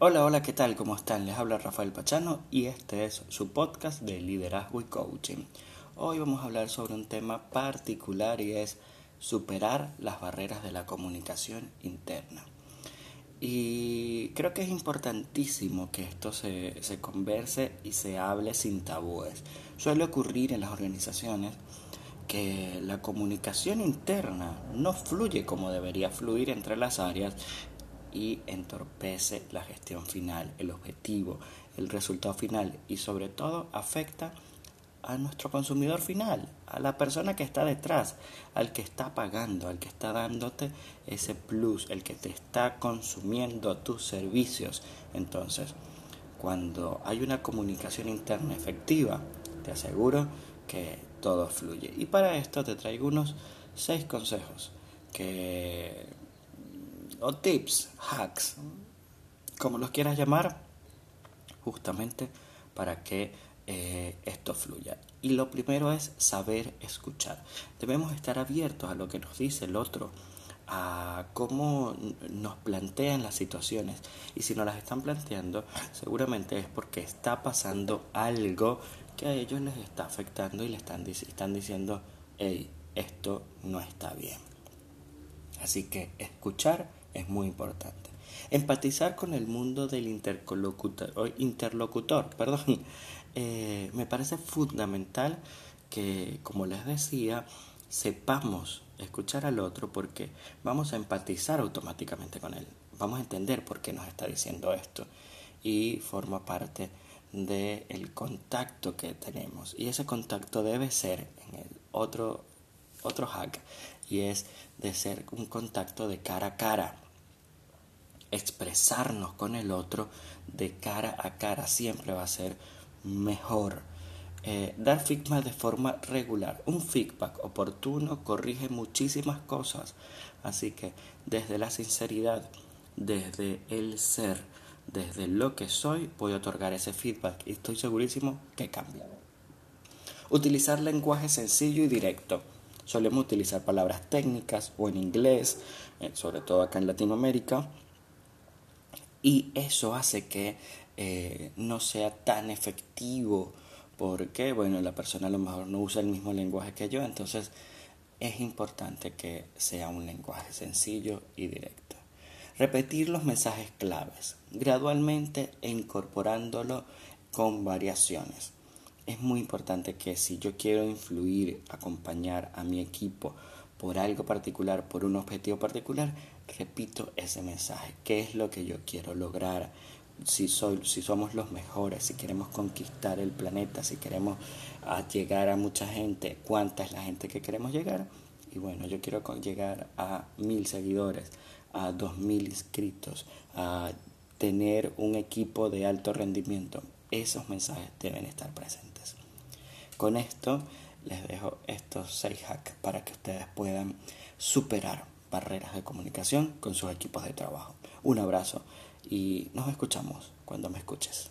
Hola, hola, ¿qué tal? ¿Cómo están? Les habla Rafael Pachano y este es su podcast de liderazgo y coaching. Hoy vamos a hablar sobre un tema particular y es superar las barreras de la comunicación interna. Y creo que es importantísimo que esto se, se converse y se hable sin tabúes. Suele ocurrir en las organizaciones que la comunicación interna no fluye como debería fluir entre las áreas y entorpece la gestión final, el objetivo, el resultado final y sobre todo afecta a nuestro consumidor final, a la persona que está detrás, al que está pagando, al que está dándote ese plus, el que te está consumiendo tus servicios. Entonces, cuando hay una comunicación interna efectiva, te aseguro que todo fluye. Y para esto te traigo unos seis consejos que o tips, hacks, como los quieras llamar, justamente para que eh, esto fluya. Y lo primero es saber escuchar. Debemos estar abiertos a lo que nos dice el otro, a cómo nos plantean las situaciones. Y si no las están planteando, seguramente es porque está pasando algo que a ellos les está afectando y le están, están diciendo, hey, esto no está bien. Así que escuchar es muy importante. Empatizar con el mundo del interlocutor, interlocutor perdón, eh, me parece fundamental que, como les decía, sepamos escuchar al otro porque vamos a empatizar automáticamente con él. Vamos a entender por qué nos está diciendo esto y forma parte del contacto que tenemos. Y ese contacto debe ser en el otro, otro hack y es de ser un contacto de cara a cara expresarnos con el otro de cara a cara siempre va a ser mejor. Eh, dar feedback de forma regular. Un feedback oportuno corrige muchísimas cosas. Así que desde la sinceridad, desde el ser, desde lo que soy, voy a otorgar ese feedback y estoy segurísimo que cambia. Utilizar lenguaje sencillo y directo. Solemos utilizar palabras técnicas o en inglés, eh, sobre todo acá en Latinoamérica, y eso hace que eh, no sea tan efectivo porque, bueno, la persona a lo mejor no usa el mismo lenguaje que yo, entonces es importante que sea un lenguaje sencillo y directo. Repetir los mensajes claves, gradualmente incorporándolo con variaciones. Es muy importante que si yo quiero influir, acompañar a mi equipo por algo particular, por un objetivo particular, repito ese mensaje. ¿Qué es lo que yo quiero lograr? Si, soy, si somos los mejores, si queremos conquistar el planeta, si queremos ah, llegar a mucha gente, ¿cuánta es la gente que queremos llegar? Y bueno, yo quiero llegar a mil seguidores, a dos mil inscritos, a tener un equipo de alto rendimiento. Esos mensajes deben estar presentes. Con esto les dejo estos seis hacks para que ustedes puedan superar barreras de comunicación con sus equipos de trabajo. Un abrazo y nos escuchamos cuando me escuches.